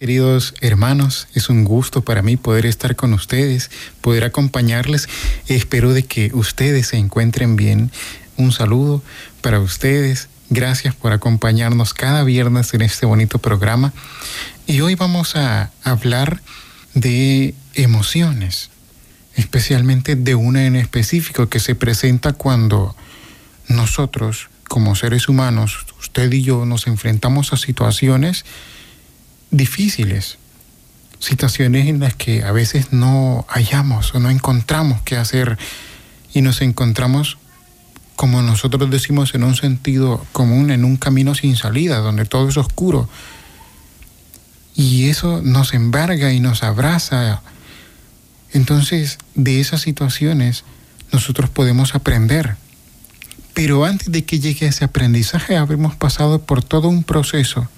Queridos hermanos, es un gusto para mí poder estar con ustedes, poder acompañarles. Espero de que ustedes se encuentren bien. Un saludo para ustedes. Gracias por acompañarnos cada viernes en este bonito programa. Y hoy vamos a hablar de emociones, especialmente de una en específico que se presenta cuando nosotros, como seres humanos, usted y yo, nos enfrentamos a situaciones difíciles, situaciones en las que a veces no hallamos o no encontramos qué hacer y nos encontramos, como nosotros decimos, en un sentido común, en un camino sin salida, donde todo es oscuro. Y eso nos embarga y nos abraza. Entonces, de esas situaciones nosotros podemos aprender. Pero antes de que llegue ese aprendizaje, habremos pasado por todo un proceso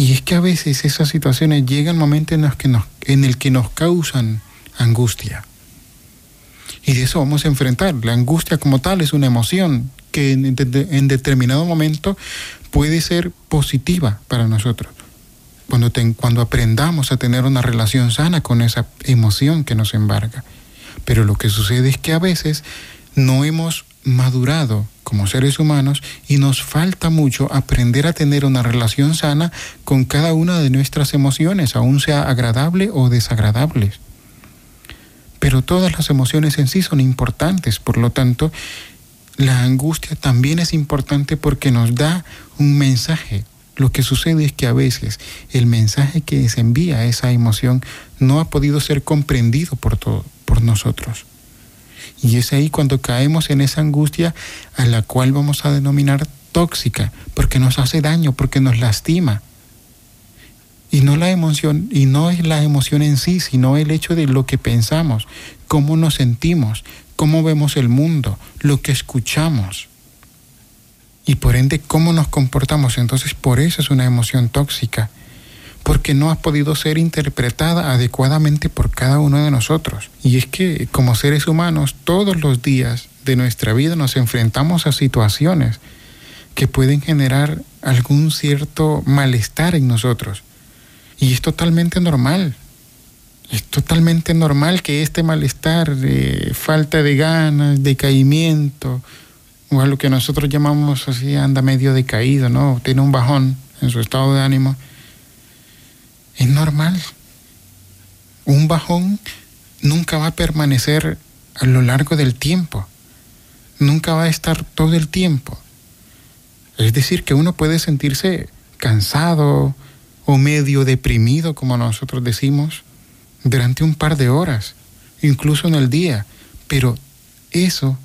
y es que a veces esas situaciones llegan momentos en, los que nos, en el que nos causan angustia. Y de eso vamos a enfrentar. La angustia como tal es una emoción que en, determinado momento puede ser positiva para nosotros. Cuando, cuando aprendamos a tener una relación sana con esa emoción que nos embarga. Pero lo que sucede es que a veces no hemos madurado como seres humanos y nos falta mucho aprender a tener una relación sana con cada una de nuestras emociones, aun sea agradable o desagradable. Pero todas las emociones en sí son importantes, por lo tanto, la angustia también es importante porque nos da un mensaje. Lo que sucede es que a veces el mensaje que se envía a esa emoción no ha podido ser comprendido por, todo, por nosotros. Y es ahí cuando caemos en esa angustia a la cual vamos a denominar tóxica, porque nos hace daño, porque nos lastima. Y no la emoción, y no es la emoción en sí, sino el hecho de lo que pensamos, cómo nos sentimos, cómo vemos el mundo, lo que escuchamos. Y por ende, cómo nos comportamos. Entonces, por eso es una emoción tóxica porque no ha podido ser interpretada adecuadamente por cada uno de nosotros. Y es que como seres humanos todos los días de nuestra vida nos enfrentamos a situaciones que pueden generar algún cierto malestar en nosotros. Y es totalmente normal. Es totalmente normal que este malestar, falta de ganas, decaimiento, o a lo que nosotros llamamos así, anda medio decaído, ¿no? Tiene un bajón en su estado de ánimo es normal. Un bajón nunca va a permanecer a lo largo del tiempo. Nunca va a estar todo el tiempo. Es decir, que uno puede sentirse cansado o medio deprimido, como nosotros decimos, durante un par de horas, incluso en el día. Pero eso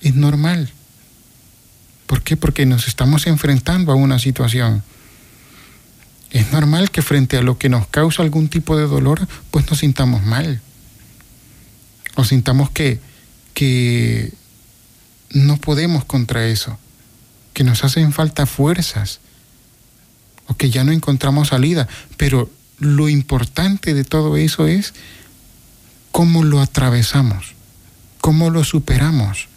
es normal. ¿Por qué? Porque nos estamos enfrentando a una situación es normal que frente a lo que nos causa algún tipo de dolor, pues nos sintamos mal. O sintamos que, que no podemos contra eso, que nos hacen falta fuerzas, o que ya no encontramos salida. Pero lo importante de todo eso es cómo lo atravesamos, cómo lo superamos,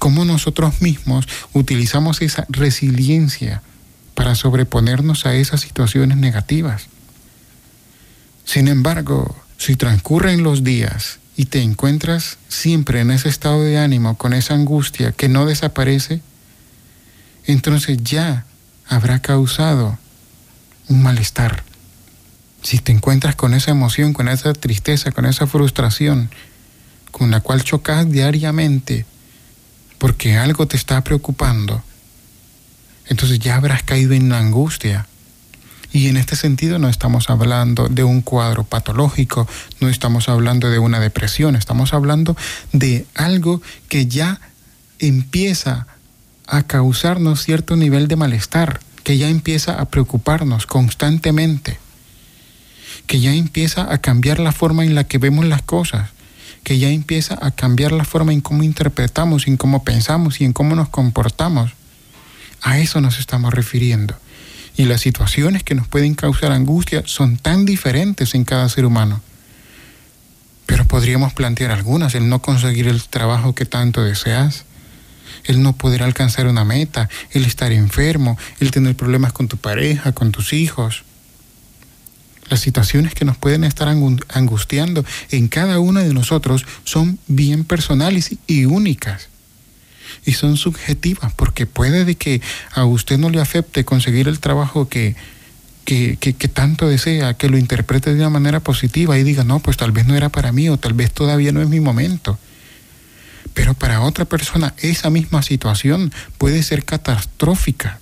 cómo nosotros mismos utilizamos esa resiliencia para sobreponernos a esas situaciones negativas. Sin embargo, si transcurren los días y te encuentras siempre en ese estado de ánimo, con esa angustia que no desaparece, entonces ya habrá causado un malestar. Si te encuentras con esa emoción, con esa tristeza, con esa frustración, con la cual chocas diariamente, porque algo te está preocupando, entonces ya habrás caído en la angustia. Y en este sentido no estamos hablando de un cuadro patológico, no estamos hablando de una depresión, estamos hablando de algo que ya empieza a causarnos cierto nivel de malestar, que ya empieza a preocuparnos constantemente, que ya empieza a cambiar la forma en la que vemos las cosas, que ya empieza a cambiar la forma en cómo interpretamos, en cómo pensamos y en cómo nos comportamos. A eso nos estamos refiriendo. Y las situaciones que nos pueden causar angustia son tan diferentes en cada ser humano. Pero podríamos plantear algunas, el no conseguir el trabajo que tanto deseas, el no poder alcanzar una meta, el estar enfermo, el tener problemas con tu pareja, con tus hijos. Las situaciones que nos pueden estar angustiando en cada uno de nosotros son bien personales y únicas. Y son subjetivas, porque puede de que a usted no le afecte conseguir el trabajo que, que, que, tanto desea, que lo interprete de una manera positiva y diga, no, pues tal vez no era para mí o tal vez todavía no es mi momento. Pero para otra persona esa misma situación puede ser catastrófica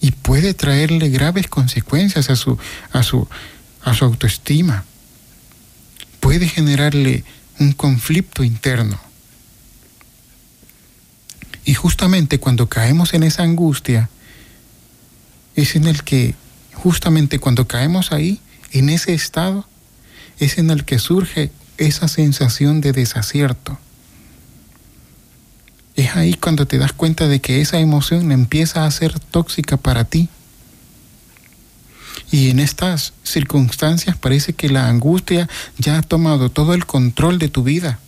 y puede traerle graves consecuencias a su, a su, a su autoestima. Puede generarle un conflicto interno. Y justamente cuando caemos en esa angustia, es en el que, justamente cuando caemos ahí, en ese estado, es en el que surge esa sensación de desacierto es ahí cuando te das cuenta de que esa emoción empieza a ser tóxica para ti. Y en estas circunstancias parece que la angustia ya ha tomado todo el control de tu vida,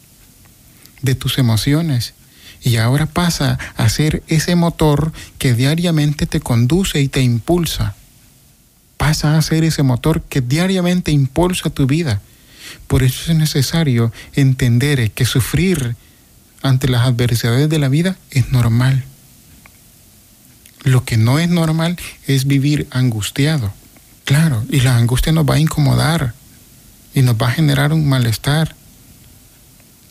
de tus emociones, y ahora pasa a ser ese motor que diariamente te conduce y te impulsa. Pasa a ser ese motor que diariamente impulsa tu vida. Por eso es necesario entender que sufrir ante las adversidades de la vida es normal. Lo que no es normal es vivir angustiado. Claro, y la angustia nos va a incomodar y nos va a generar un malestar.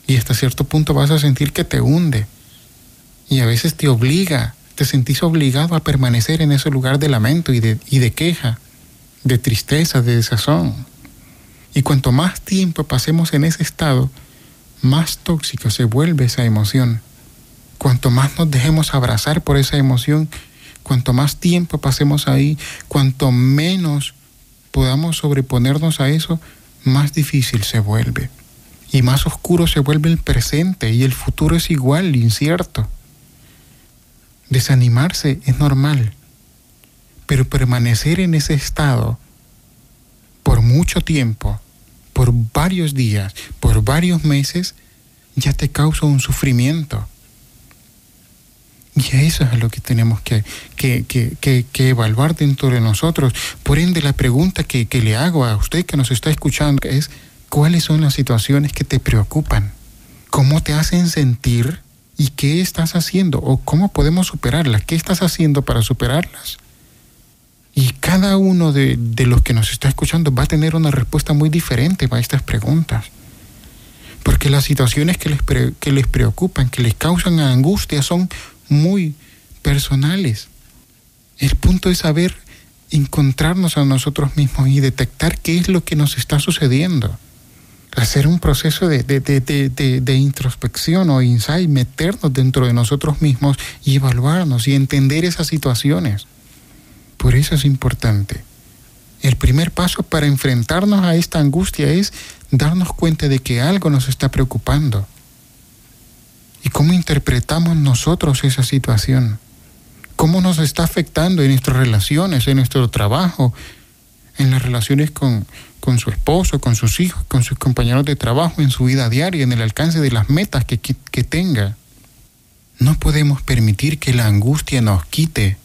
Y hasta cierto punto vas a sentir que te hunde. Y a veces te obliga, te sentís obligado a permanecer en ese lugar de lamento y de, y de queja, de tristeza, de desazón. Y cuanto más tiempo pasemos en ese estado, más tóxica se vuelve esa emoción. Cuanto más nos dejemos abrazar por esa emoción, cuanto más tiempo pasemos ahí, cuanto menos podamos sobreponernos a eso, más difícil se vuelve. Y más oscuro se vuelve el presente y el futuro es igual, incierto. Desanimarse es normal, pero permanecer en ese estado por mucho tiempo por varios días, por varios meses, ya te causa un sufrimiento. Y eso es lo que tenemos que, que, evaluar dentro de nosotros. Por ende, la pregunta que, que le hago a usted que nos está escuchando es, ¿cuáles son las situaciones que te preocupan? ¿Cómo te hacen sentir? ¿Y qué estás haciendo? ¿O cómo podemos superarlas? ¿Qué estás haciendo para superarlas? Y cada uno de, los que nos está escuchando va a tener una respuesta muy diferente a estas preguntas. Porque las situaciones que les, que les preocupan, que les causan angustia, son muy personales. El punto es saber encontrarnos a nosotros mismos y detectar qué es lo que nos está sucediendo. Hacer un proceso de, de, introspección o insight, meternos dentro de nosotros mismos y evaluarnos y entender esas situaciones. Por eso es importante. El primer paso para enfrentarnos a esta angustia es darnos cuenta de que algo nos está preocupando. ¿Y cómo interpretamos nosotros esa situación? ¿Cómo nos está afectando en nuestras relaciones, en nuestro trabajo, en las relaciones con, con su esposo, con sus hijos, con sus compañeros de trabajo, en su vida diaria, en el alcance de las metas que, que tenga? No podemos permitir que la angustia nos quite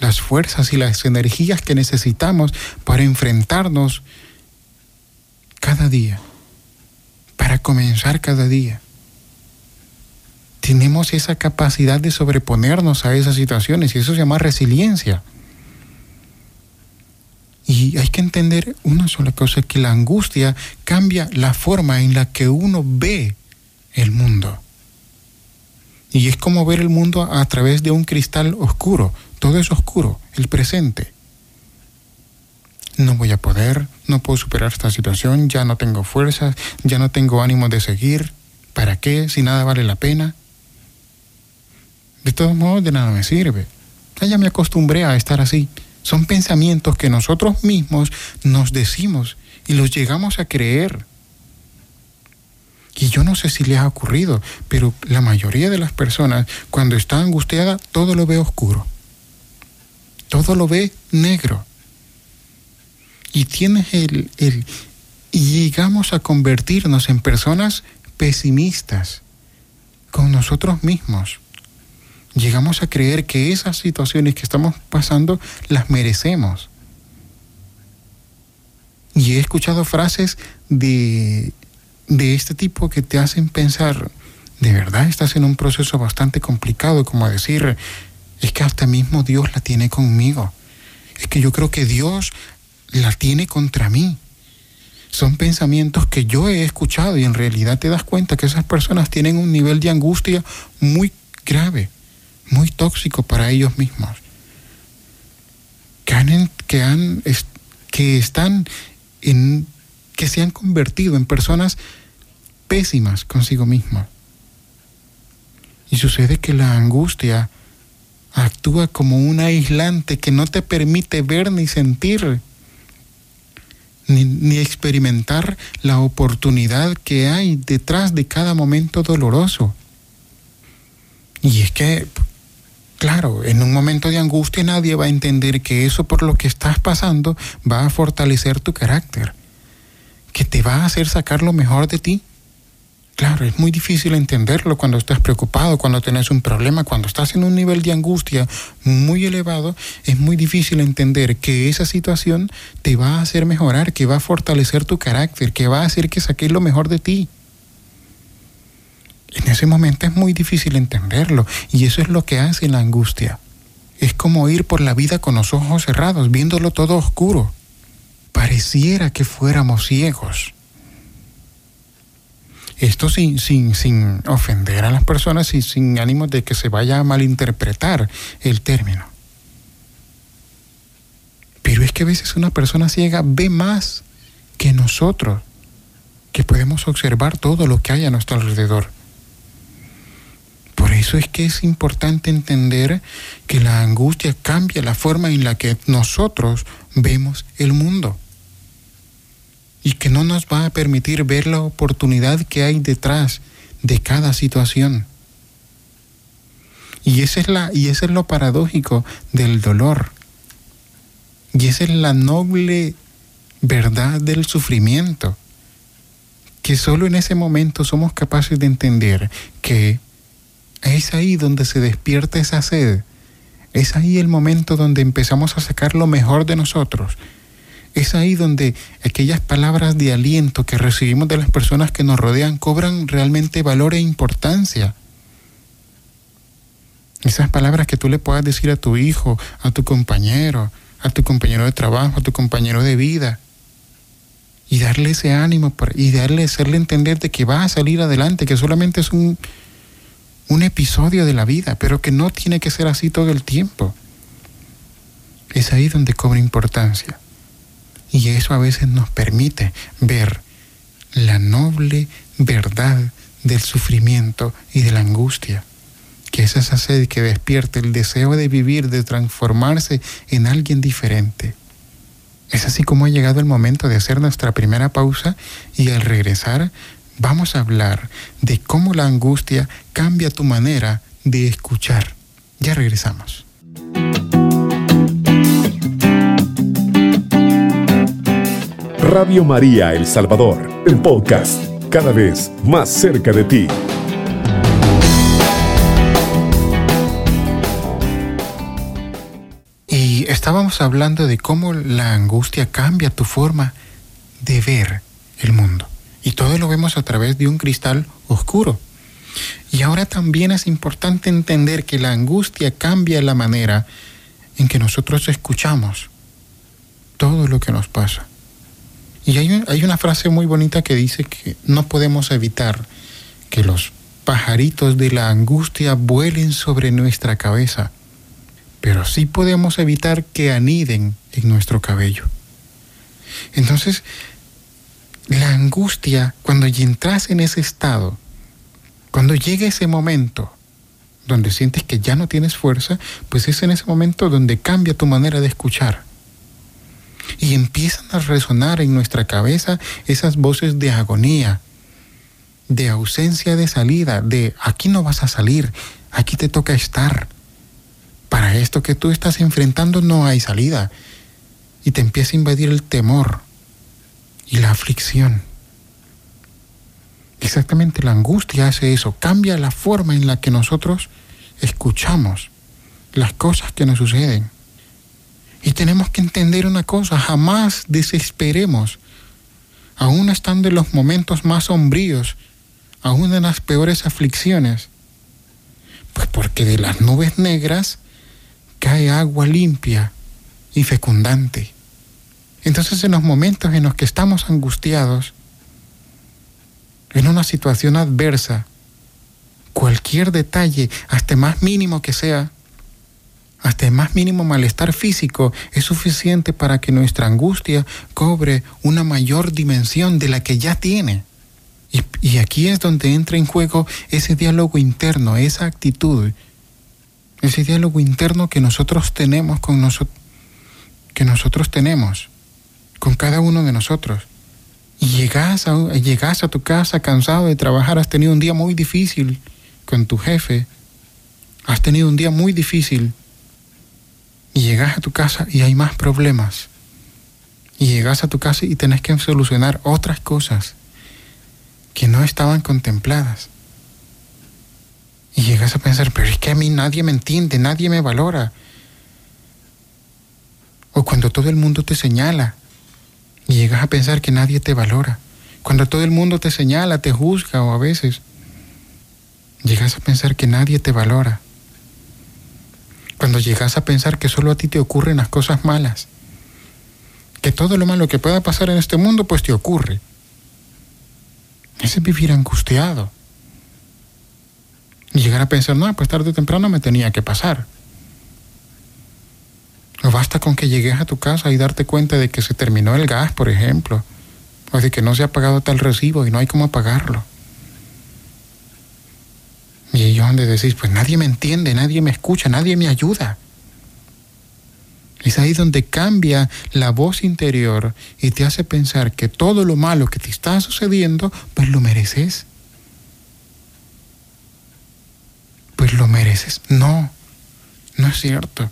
las fuerzas y las energías que necesitamos para enfrentarnos cada día, para comenzar cada día. Tenemos esa capacidad de sobreponernos a esas situaciones y eso se llama resiliencia. Y hay que entender una sola cosa, que la angustia cambia la forma en la que uno ve el mundo. Y es como ver el mundo a través de un cristal oscuro todo es oscuro, el presente. No voy a poder, no puedo superar esta situación, ya no tengo fuerzas, ya no tengo ánimo de seguir. ¿Para qué? Si nada vale la pena. De todos modos, de nada me sirve. Ya me acostumbré a estar así. Son pensamientos que nosotros mismos nos decimos y los llegamos a creer. Y yo no sé si le ha ocurrido, pero la mayoría de las personas cuando está angustiada todo lo ve oscuro. Todo lo ve negro. Y tienes el, el y llegamos a convertirnos en personas pesimistas con nosotros mismos. Llegamos a creer que esas situaciones que estamos pasando las merecemos. Y he escuchado frases de de este tipo que te hacen pensar, de verdad estás en un proceso bastante complicado, como decir, es que hasta mismo Dios la tiene conmigo. Es que yo creo que Dios la tiene contra mí. Son pensamientos que yo he escuchado y en realidad te das cuenta que esas personas tienen un nivel de angustia muy grave, muy tóxico para ellos mismos. Que, han, que, han, que están en que se han convertido en personas pésimas consigo mismas. Y sucede que la angustia actúa como un aislante que no te permite ver ni sentir, ni, ni, experimentar la oportunidad que hay detrás de cada momento doloroso. Y es que, claro, en un momento de angustia nadie va a entender que eso por lo que estás pasando va a fortalecer tu carácter que te va a hacer sacar lo mejor de ti. Claro, es muy difícil entenderlo cuando estás preocupado, cuando tienes un problema, cuando estás en un nivel de angustia muy elevado, es muy difícil entender que esa situación te va a hacer mejorar, que va a fortalecer tu carácter, que va a hacer que saques lo mejor de ti. En ese momento es muy difícil entenderlo y eso es lo que hace la angustia. Es como ir por la vida con los ojos cerrados, viéndolo todo oscuro pareciera que fuéramos ciegos. Esto sin, sin, sin ofender a las personas y sin ánimo de que se vaya a malinterpretar el término. Pero es que a veces una persona ciega ve más que nosotros, que podemos observar todo lo que hay a nuestro alrededor. Eso es que es importante entender que la angustia cambia la forma en la que nosotros vemos el mundo y que no nos va a permitir ver la oportunidad que hay detrás de cada situación. Y ese es, la, y ese es lo paradójico del dolor. Y esa es la noble verdad del sufrimiento. Que solo en ese momento somos capaces de entender que es ahí donde se despierta esa sed. Es ahí el momento donde empezamos a sacar lo mejor de nosotros es ahí donde aquellas palabras de aliento que recibimos de las personas que nos rodean cobran realmente valor e importancia. Esas palabras que tú le puedas decir a tu hijo, a tu compañero, a tu compañero de trabajo, a tu compañero de vida. Y darle ese ánimo y darle, hacerle entender de que va a salir adelante, que solamente es un, un episodio de la vida, pero que no tiene que ser así todo el tiempo. Es ahí donde cobra importancia. Y eso a veces nos permite ver la noble verdad del sufrimiento y de la angustia, que es esa sed que despierta el deseo de vivir, de transformarse en alguien diferente. Es así como ha llegado el momento de hacer nuestra primera pausa y al regresar vamos a hablar de cómo la angustia cambia tu manera de escuchar. Ya regresamos. Radio María El Salvador, el podcast, cada vez más cerca de ti. Y estábamos hablando de cómo la angustia cambia tu forma de ver el mundo. Y todo lo vemos a través de un cristal oscuro. Y ahora también es importante entender que la angustia cambia la manera en que nosotros escuchamos todo lo que nos pasa. Y hay, hay una frase muy bonita que dice que no podemos evitar que los pajaritos de la angustia vuelen sobre nuestra cabeza, pero sí podemos evitar que aniden en nuestro cabello. Entonces, la angustia, cuando entras en ese estado, cuando llega ese momento donde sientes que ya no tienes fuerza, pues es en ese momento donde cambia tu manera de escuchar y empiezan a resonar en nuestra cabeza esas voces de agonía, de ausencia de salida, de aquí no vas a salir, aquí te toca estar. Para esto que tú estás enfrentando no hay salida. Y te empieza a invadir el temor y la aflicción. Exactamente la angustia hace eso, cambia la forma en la que nosotros escuchamos las cosas que nos suceden. Y tenemos que entender una cosa, jamás desesperemos, aún estando en los momentos más sombríos, aún en las peores aflicciones, pues porque de las nubes negras cae agua limpia y fecundante. Entonces en los momentos en los que estamos angustiados, en una situación adversa, cualquier detalle, hasta más mínimo que sea, hasta el más mínimo malestar físico es suficiente para que nuestra angustia cobre una mayor dimensión de la que ya tiene. Y, y, aquí es donde entra en juego ese diálogo interno, esa actitud, ese diálogo interno que nosotros tenemos con nosotros, que nosotros tenemos con cada uno de nosotros. Y llegas a, llegas a tu casa cansado de trabajar, has tenido un día muy difícil con tu jefe, has tenido un día muy difícil y llegas a tu casa y hay más problemas. Y llegas a tu casa y tenés que solucionar otras cosas que no estaban contempladas. Y llegas a pensar, pero es que a mí nadie me entiende, nadie me valora. O cuando todo el mundo te señala y llegas a pensar que nadie te valora. Cuando todo el mundo te señala, te juzga o a veces llegas a pensar que nadie te valora. Cuando llegas a pensar que solo a ti te ocurren las cosas malas. Que todo lo malo que pueda pasar en este mundo pues te ocurre. Ese es vivir angustiado. Y llegar a pensar, no, pues tarde o temprano me tenía que pasar. Basta con que llegues a tu casa y darte cuenta de que se terminó el gas, por ejemplo, o de que no se ha pagado tal recibo y no hay cómo pagarlo. Y ellos donde decís, pues nadie me entiende, nadie me escucha, nadie me ayuda. Es ahí donde cambia la voz interior y te hace pensar que todo lo malo que te está sucediendo, pues lo mereces. Pues lo mereces. No, no es cierto.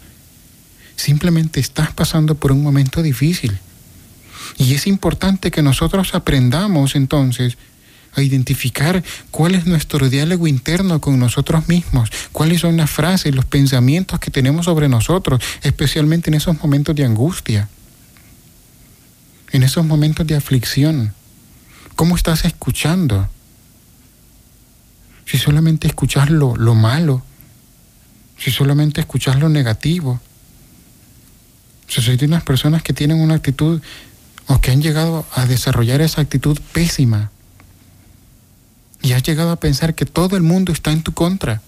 Simplemente estás pasando por un momento difícil. Y es importante que nosotros aprendamos entonces a identificar cuál es nuestro diálogo interno con nosotros mismos, cuáles son las frases, los pensamientos que tenemos sobre nosotros, especialmente en esos momentos de angustia, en esos momentos de aflicción. ¿Cómo estás escuchando? Si solamente escuchas lo, lo malo, si solamente escuchas lo negativo, si soy de unas personas que tienen una actitud o que han llegado a desarrollar esa actitud pésima y has llegado a pensar que todo el mundo está en tu contra.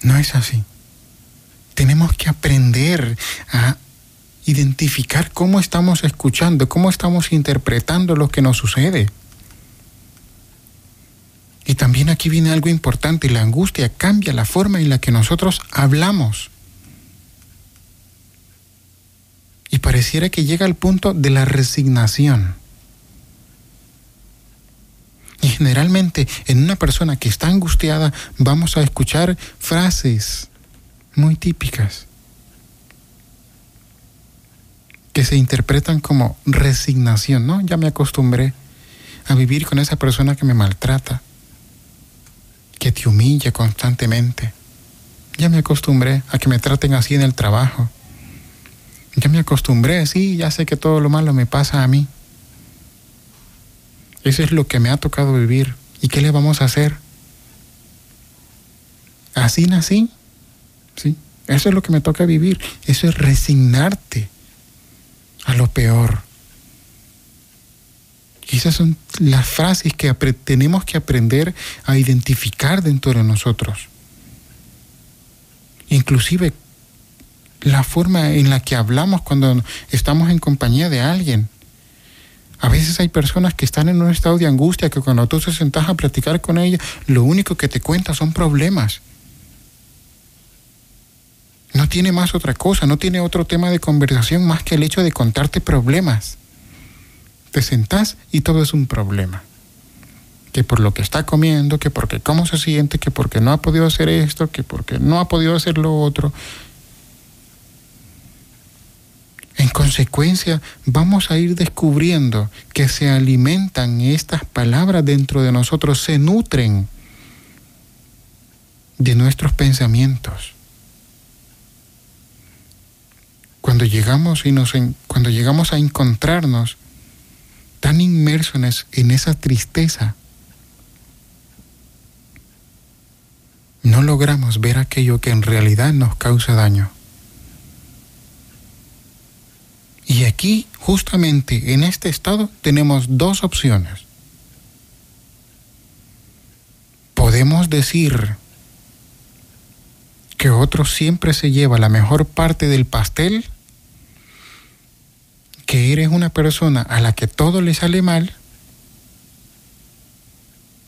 No es así. Tenemos que aprender a identificar cómo estamos escuchando, cómo estamos interpretando lo que nos sucede. Y también aquí viene algo importante, la angustia cambia la forma en la que nosotros hablamos. Y pareciera que llega al punto de la resignación. Y generalmente en una persona que está angustiada vamos a escuchar frases muy típicas que se interpretan como resignación, ¿no? Ya me acostumbré a vivir con esa persona que me maltrata, que te humilla constantemente. Ya me acostumbré a que me traten así en el trabajo. Ya me acostumbré, sí, ya sé que todo lo malo me pasa a mí. Eso es lo que me ha tocado vivir. ¿Y qué le vamos a hacer? Así nací. ¿Sí? Eso es lo que me toca vivir. Eso es resignarte a lo peor. Y esas son las frases que tenemos que aprender a identificar dentro de nosotros. Inclusive la forma en la que hablamos cuando estamos en compañía de alguien. A veces hay personas que están en un estado de angustia que cuando tú te sentas a platicar con ellas, lo único que te cuenta son problemas. No tiene más otra cosa, no tiene otro tema de conversación más que el hecho de contarte problemas. te sentás y todo es un problema. Que por lo que está comiendo, que porque cómo se siente, que porque no ha podido hacer esto, que porque no ha podido hacer lo otro. En consecuencia, vamos a ir descubriendo que se alimentan estas palabras dentro de nosotros, se nutren de nuestros pensamientos. Cuando llegamos, y nos, cuando llegamos a encontrarnos tan inmersos en esa tristeza, no logramos ver aquello que en realidad nos causa daño. Y aquí, justamente en este estado, tenemos dos opciones. Podemos decir que otro siempre se lleva la mejor parte del pastel, que eres una persona a la que todo le sale mal,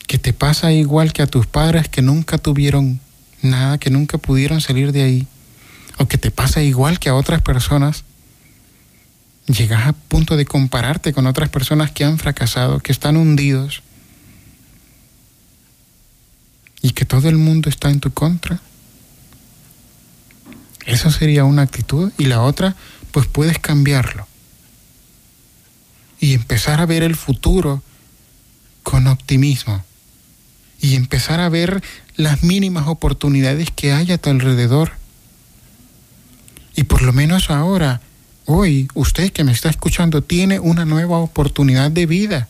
que te pasa igual que a tus padres que nunca tuvieron nada, que nunca pudieron salir de ahí, o que te pasa igual que a otras personas llegas a punto de compararte con otras personas que han fracasado, que están hundidos y que todo el mundo está en tu contra. Esa sería una actitud y la otra, pues puedes cambiarlo y empezar a ver el futuro con optimismo y empezar a ver las mínimas oportunidades que hay a tu alrededor. Y por lo menos ahora Hoy usted que me está escuchando tiene una nueva oportunidad de vida.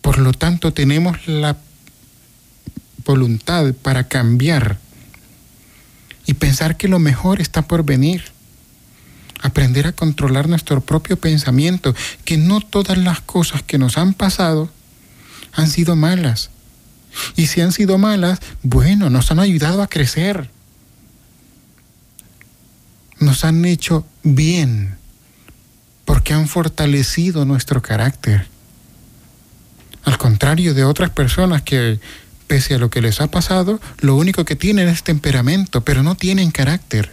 Por lo tanto, tenemos la voluntad para cambiar y pensar que lo mejor está por venir. Aprender a controlar nuestro propio pensamiento, que no todas las cosas que nos han pasado han sido malas. Y si han sido malas, bueno, nos han ayudado a crecer nos han hecho bien porque han fortalecido nuestro carácter. Al contrario de otras personas que, pese a lo que les ha pasado, lo único que tienen es temperamento, pero no tienen carácter.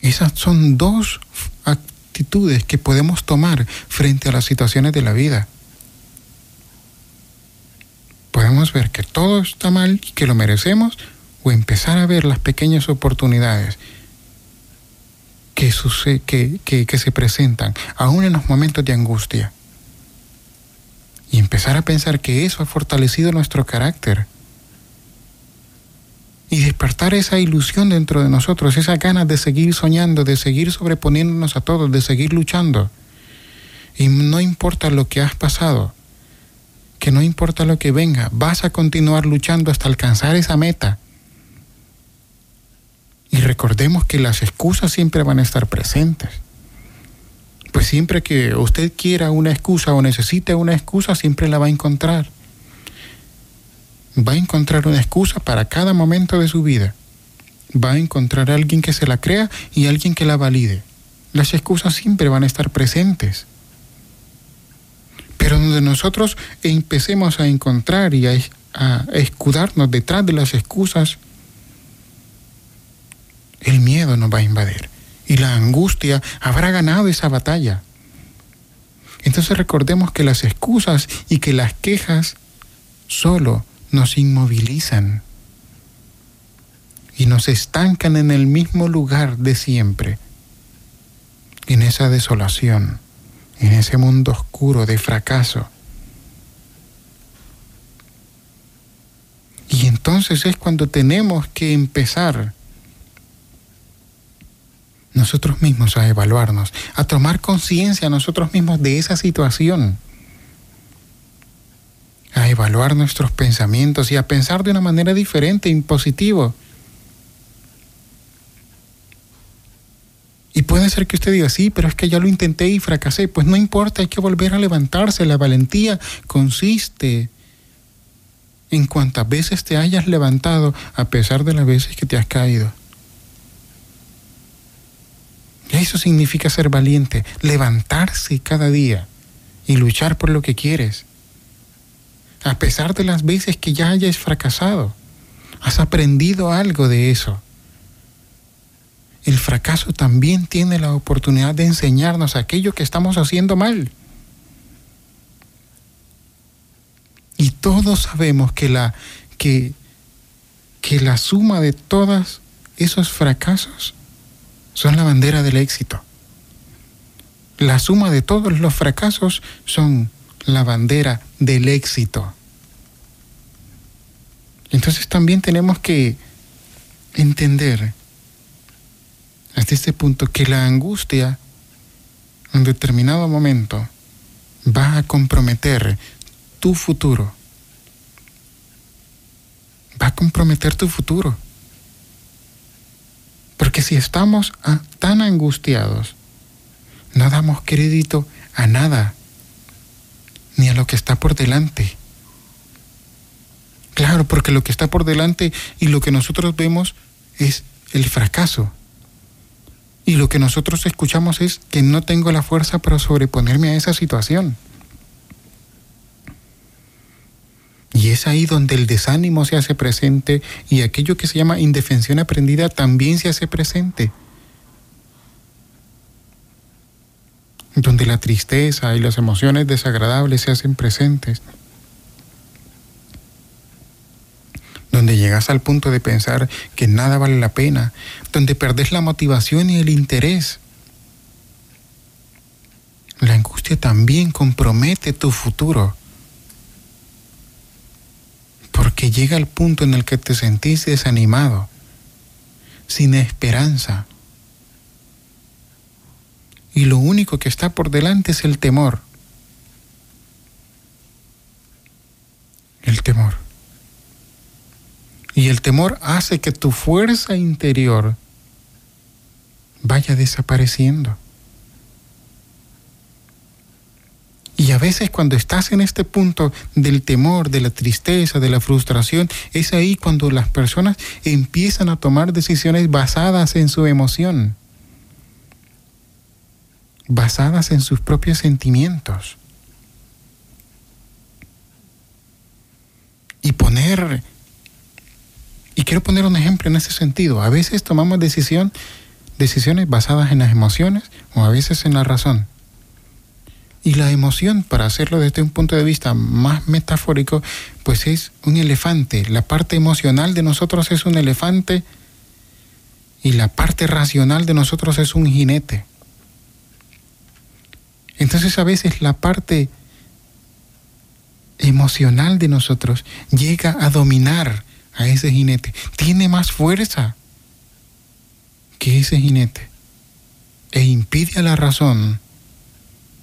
Esas son dos actitudes que podemos tomar frente a las situaciones de la vida. Podemos ver que todo está mal y que lo merecemos, o empezar a ver las pequeñas oportunidades que, que, se presentan, aún en los momentos de angustia. Y empezar a pensar que eso ha fortalecido nuestro carácter. Y despertar esa ilusión dentro de nosotros, esa ganas de seguir soñando, de seguir sobreponiéndonos a todos, de seguir luchando. Y no importa lo que has pasado, que no importa lo que venga, vas a continuar luchando hasta alcanzar esa meta y recordemos que las excusas siempre van a estar presentes. Pues siempre que usted quiera una excusa o necesite una excusa, siempre la va a encontrar. Va a encontrar una excusa para cada momento de su vida. Va a encontrar a alguien que se la crea y alguien que la valide. Las excusas siempre van a estar presentes. Pero donde nosotros empecemos a encontrar y a, a escudarnos detrás de las excusas, el miedo nos va a invadir y la angustia habrá ganado esa batalla. Entonces recordemos que las excusas y que las quejas solo nos inmovilizan y nos estancan en el mismo lugar de siempre, en esa desolación, en ese mundo oscuro de fracaso. Y entonces es cuando tenemos que empezar nosotros mismos a evaluarnos, a tomar conciencia nosotros mismos de esa situación, a evaluar nuestros pensamientos y a pensar de una manera diferente, y positivo. Y puede ser que usted diga, sí, pero es que ya lo intenté y fracasé. Pues no importa, hay que volver a levantarse. La valentía consiste en cuantas veces te hayas levantado a pesar de las veces que te has caído. Eso significa ser valiente, levantarse cada día y luchar por lo que quieres. A pesar de las veces que ya hayas fracasado, has aprendido algo de eso. el fracaso también tiene la oportunidad de enseñarnos aquello que estamos haciendo mal. Y todos sabemos que la, que, que la suma de todos esos fracasos son la bandera del éxito. La suma de todos los fracasos son la bandera del éxito. Entonces también tenemos que entender hasta este punto que la angustia en determinado momento va a comprometer tu futuro. Va a comprometer tu futuro. Porque si estamos tan angustiados, no damos crédito a nada, ni a lo que está por delante. Claro, porque lo que está por delante y lo que nosotros vemos es el fracaso. Y lo que nosotros escuchamos es que no tengo la fuerza para sobreponerme a esa situación. Y es ahí donde el desánimo se hace presente y aquello que se llama indefensión aprendida también se hace presente. Donde la tristeza y las emociones desagradables se hacen presentes. donde llegas al punto de pensar que nada vale la pena, donde perdés la motivación y el interés. La angustia también compromete tu futuro, porque llega al punto en el que te sentís desanimado, sin esperanza. Y lo único que está por delante es el temor. El temor. Y el temor hace que tu fuerza interior vaya desapareciendo. Y a veces cuando estás en este punto del temor, de la tristeza, de la frustración, es ahí cuando las personas empiezan a tomar decisiones basadas en su emoción, basadas en sus propios sentimientos. Y poner y quiero poner un ejemplo en ese sentido. A veces tomamos decisión, decisiones basadas en las emociones o a veces en la razón. Y la emoción, para hacerlo desde un punto de vista más metafórico, pues es un elefante. La parte emocional de nosotros es un elefante y la parte racional de nosotros es un jinete. Entonces a veces la parte emocional de nosotros llega a dominar a ese jinete. Tiene más fuerza que ese jinete. E impide a la razón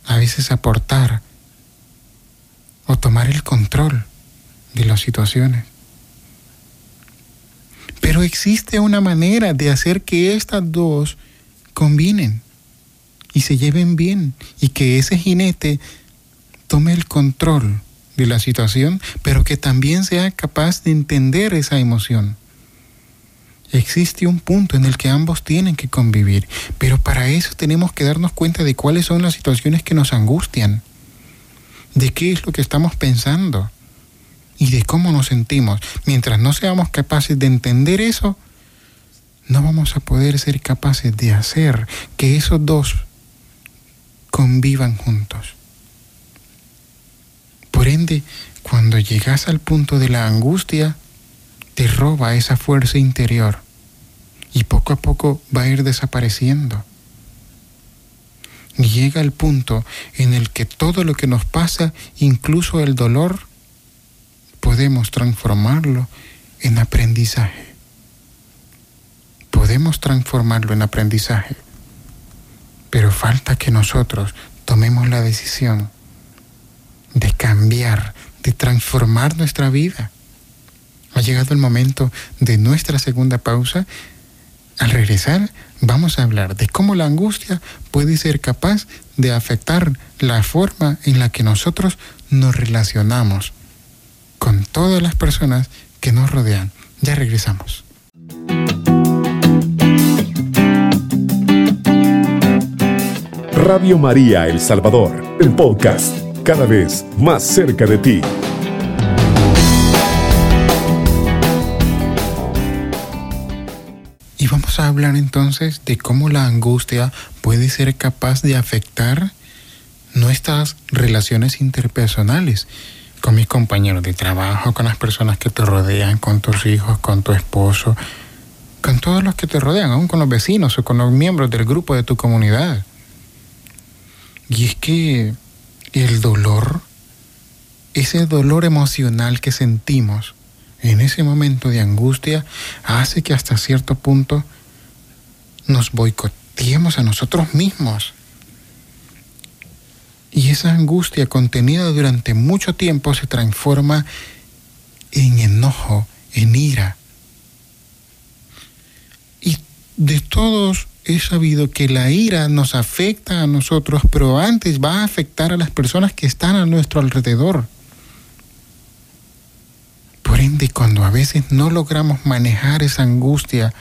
a veces aportar o tomar el control de las situaciones. Pero existe una manera de hacer que estas dos combinen y se lleven bien y que ese jinete tome el control de la situación, pero que también sea capaz de entender esa emoción. Existe un punto en el que ambos tienen que convivir, pero para eso tenemos que darnos cuenta de cuáles son las situaciones que nos angustian, de qué es lo que estamos pensando y de cómo nos sentimos. Mientras no seamos capaces de entender eso, no vamos a poder ser capaces de hacer que esos dos convivan juntos. Por ende, cuando llegas al punto de la angustia, te roba esa fuerza interior y poco a poco va a ir desapareciendo. Llega el punto en el que todo lo que nos pasa, incluso el dolor, podemos transformarlo en aprendizaje. Podemos transformarlo en aprendizaje, pero falta que nosotros tomemos la decisión de cambiar, de transformar nuestra vida. Ha llegado el momento de nuestra segunda pausa. Al regresar vamos a hablar de cómo la angustia puede ser capaz de afectar la forma en la que nosotros nos relacionamos con todas las personas que nos rodean. Ya regresamos. Radio María El Salvador, el podcast cada vez más cerca de ti. Vamos a hablar entonces de cómo la angustia puede ser capaz de afectar nuestras relaciones interpersonales con mis compañeros de trabajo, con las personas que te rodean, con tus hijos, con tu esposo, con todos los que te rodean, aún con los vecinos o con los miembros del grupo de tu comunidad. Y es que el dolor, ese dolor emocional que sentimos en ese momento de angustia, hace que hasta cierto punto nos boicoteemos a nosotros mismos. Y esa angustia contenida durante mucho tiempo se transforma en enojo, en ira. Y de todos he sabido que la ira nos afecta a nosotros, pero antes va a afectar a las personas que están a nuestro alrededor. Por ende, cuando a veces no logramos manejar esa angustia,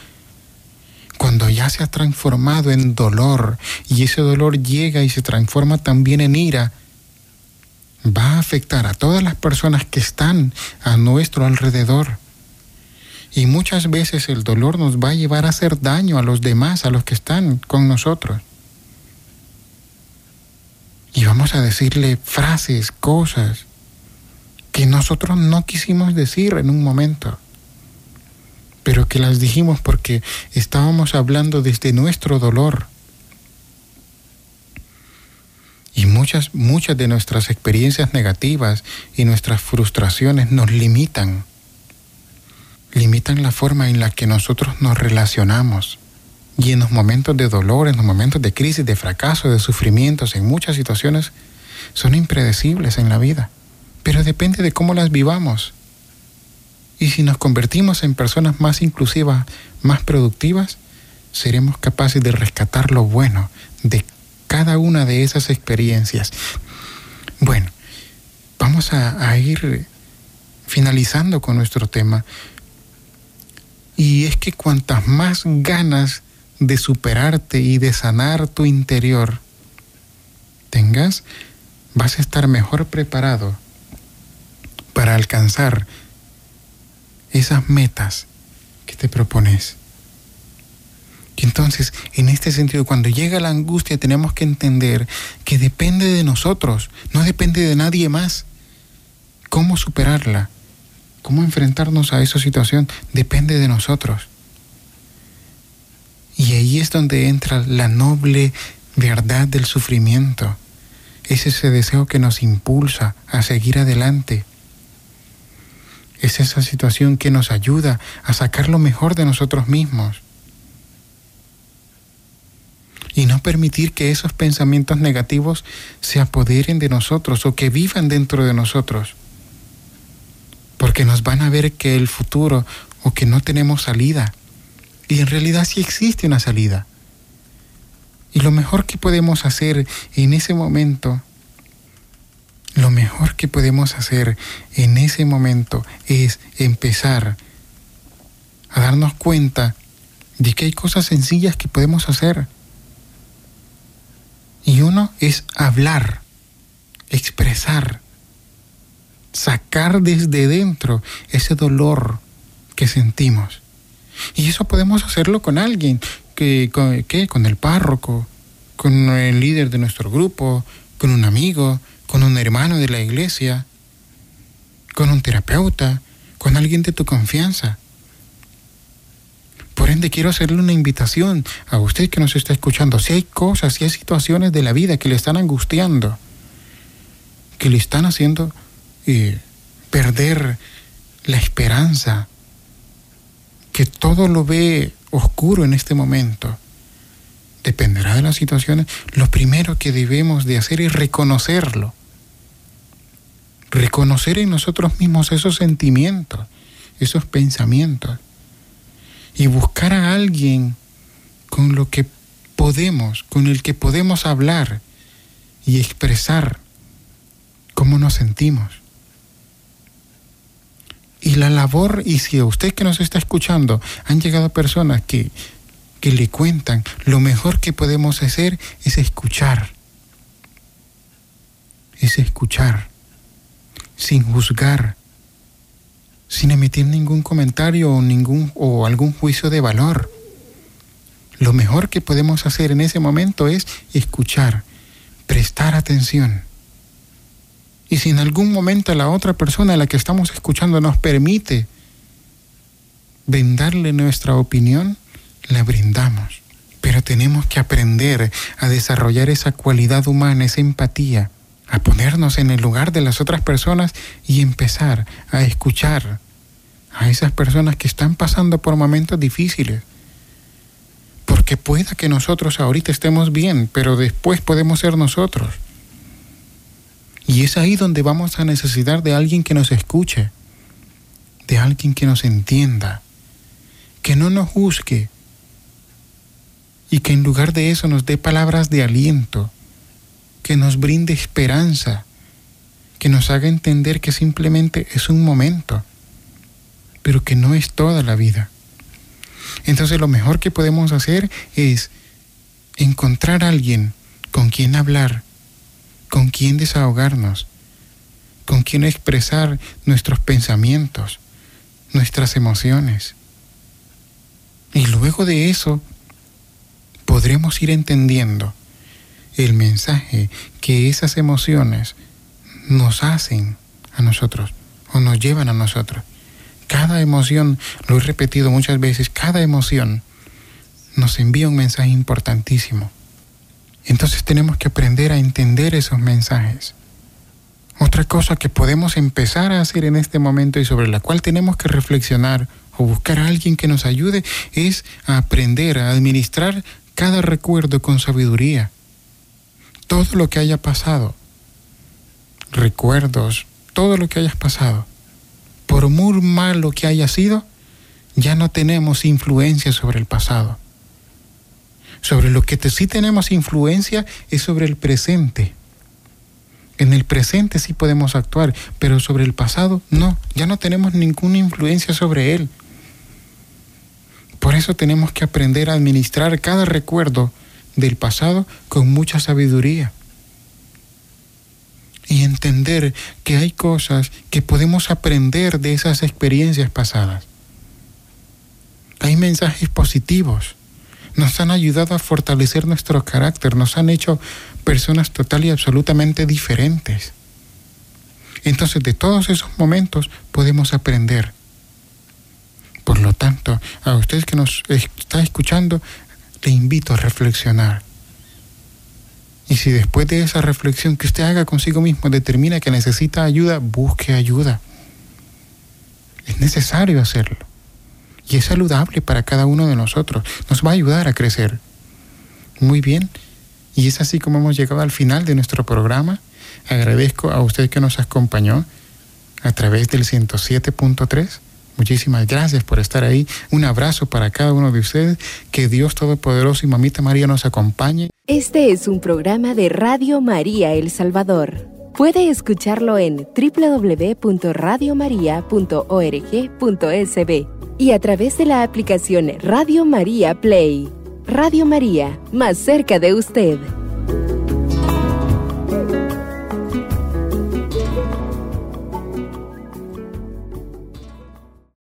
cuando ya se ha transformado en dolor y ese dolor llega y se transforma también en ira, va a afectar a todas las personas que están a nuestro alrededor. Y muchas veces el dolor nos va a llevar a hacer daño a los demás, a los que están con nosotros. Y vamos a decirle frases, cosas que nosotros no quisimos decir en un momento pero que las dijimos porque estábamos hablando desde nuestro dolor. Y muchas, muchas de nuestras experiencias negativas y nuestras frustraciones nos limitan. Limitan la forma en la que nosotros nos relacionamos. Y en los momentos de dolor, en los momentos de crisis, de fracaso, de sufrimientos, en muchas situaciones, son impredecibles en la vida. Pero depende de cómo las vivamos. Y si nos convertimos en personas más inclusivas, más productivas, seremos capaces de rescatar lo bueno de cada una de esas experiencias. Bueno, vamos a, ir finalizando con nuestro tema. Y es que cuantas más ganas de superarte y de sanar tu interior tengas, vas a estar mejor preparado para alcanzar esas metas que te propones. Y entonces, en este sentido, cuando llega la angustia, tenemos que entender que depende de nosotros, no depende de nadie más. ¿Cómo superarla? ¿Cómo enfrentarnos a esa situación? Depende de nosotros. Y ahí es donde entra la noble verdad del sufrimiento. Es ese deseo que nos impulsa a seguir adelante es esa situación que nos ayuda a sacar lo mejor de nosotros mismos. Y no permitir que esos pensamientos negativos se apoderen de nosotros o que vivan dentro de nosotros. Porque nos van a ver que el futuro o que no tenemos salida. Y en realidad sí existe una salida. Y lo mejor que podemos hacer en ese momento lo mejor que podemos hacer en ese momento es empezar a darnos cuenta de que hay cosas sencillas que podemos hacer. Y uno es hablar, expresar, sacar desde dentro ese dolor que sentimos. Y eso podemos hacerlo con alguien, que, con, con el párroco, con el líder de nuestro grupo, con un amigo, con un hermano de la iglesia, con un terapeuta, con alguien de tu confianza. Por ende, quiero hacerle una invitación a usted que nos está escuchando. Si hay cosas, si hay situaciones de la vida que le están angustiando, que le están haciendo eh, perder la esperanza, que todo lo ve oscuro en este momento, dependerá de las situaciones. Lo primero que debemos de hacer es reconocerlo reconocer en nosotros mismos esos sentimientos, esos pensamientos, y buscar a alguien con lo que podemos, con el que podemos hablar y expresar cómo nos sentimos. Y la labor, y si a usted que nos está escuchando han llegado personas que, que le cuentan, lo mejor que podemos hacer es escuchar. Es escuchar sin juzgar, sin emitir ningún comentario o, ningún, o algún juicio de valor. lo mejor que podemos hacer en ese momento es escuchar, prestar atención. Y si en algún momento la otra persona a la que estamos escuchando nos permite brindarle nuestra opinión, la brindamos. Pero tenemos que aprender a desarrollar esa cualidad humana, esa empatía, a ponernos en el lugar de las otras personas y empezar a escuchar a esas personas que están pasando por momentos difíciles. Porque pueda que nosotros ahorita estemos bien, pero después podemos ser nosotros. Y es ahí donde vamos a necesitar de alguien que nos escuche, de alguien que nos entienda, que no nos juzgue y que en lugar de eso nos dé palabras de aliento, que nos brinde esperanza, que nos haga entender que simplemente es un momento, pero que no es toda la vida. Entonces lo mejor que podemos hacer es encontrar a alguien con quien hablar, con quién desahogarnos, con quién expresar nuestros pensamientos, nuestras emociones. Y luego de eso podremos ir entendiendo el mensaje que esas emociones nos hacen a nosotros o nos llevan a nosotros. Cada emoción, lo he repetido muchas veces, cada emoción nos envía un mensaje importantísimo. Entonces tenemos que aprender a entender esos mensajes. Otra cosa que podemos empezar a hacer en este momento y sobre la cual tenemos que reflexionar o buscar a alguien que nos ayude es aprender a administrar cada recuerdo con sabiduría. Todo lo que haya pasado, recuerdos, todo lo que hayas pasado, por muy malo que haya sido, ya no tenemos influencia sobre el pasado. Sobre lo que sí tenemos influencia es sobre el presente. En el presente sí podemos actuar, pero sobre el pasado no, ya no tenemos ninguna influencia sobre él. Por eso tenemos que aprender a administrar cada recuerdo del pasado con mucha sabiduría. Y entender que hay cosas que podemos aprender de esas experiencias pasadas. Hay mensajes positivos nos han ayudado a fortalecer nuestro carácter, nos han hecho personas total y absolutamente diferentes. Entonces de todos esos momentos podemos aprender. Por lo tanto, a usted que nos está escuchando, le invito a reflexionar. Y si después de esa reflexión que usted haga consigo mismo determina que necesita ayuda, busque ayuda. Es necesario hacerlo y es saludable para cada uno de nosotros. Nos va a ayudar a crecer. Muy bien. Y es así como hemos llegado al final de nuestro programa. Agradezco a usted que nos acompañó a través del 107.3. Muchísimas gracias por estar ahí. Un abrazo para cada uno de ustedes. Que Dios Todopoderoso y Mamita María nos acompañe. Este es un programa de Radio María El Salvador. Puede escucharlo en www.radiomaria.org.sb y a través de la aplicación Radio María Play. Radio María, más cerca de usted.